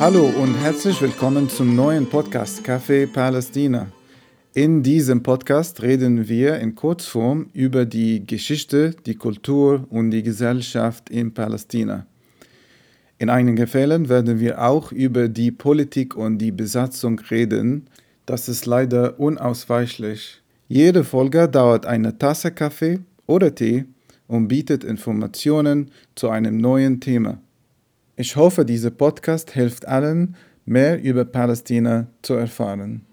Hallo und herzlich willkommen zum neuen Podcast Café Palästina. In diesem Podcast reden wir in Kurzform über die Geschichte, die Kultur und die Gesellschaft in Palästina. In einigen Fällen werden wir auch über die Politik und die Besatzung reden. Das ist leider unausweichlich. Jede Folge dauert eine Tasse Kaffee oder Tee und bietet Informationen zu einem neuen Thema. Ich hoffe, dieser Podcast hilft allen, mehr über Palästina zu erfahren.